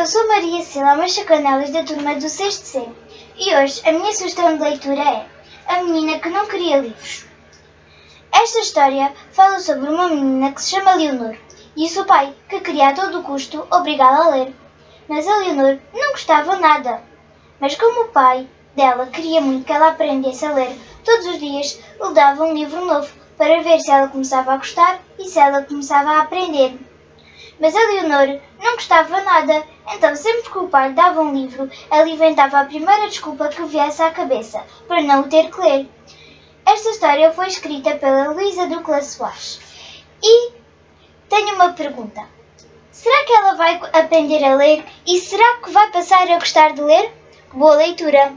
eu sou Maria Sila, uma chacanelas da turma do 6 C. E hoje a minha sugestão de leitura é A Menina que Não Queria Livros. Esta história fala sobre uma menina que se chama Leonor e o seu pai, que queria a todo custo obrigá-la a ler. Mas a Leonor não gostava nada. Mas como o pai dela queria muito que ela aprendesse a ler, todos os dias lhe dava um livro novo para ver se ela começava a gostar e se ela começava a aprender. Mas a Leonor não gostava nada, então sempre que o pai dava um livro, ela inventava a primeira desculpa que viesse à cabeça para não o ter que ler. Esta história foi escrita pela Luísa Ducla Soares. E tenho uma pergunta. Será que ela vai aprender a ler e será que vai passar a gostar de ler? Boa leitura!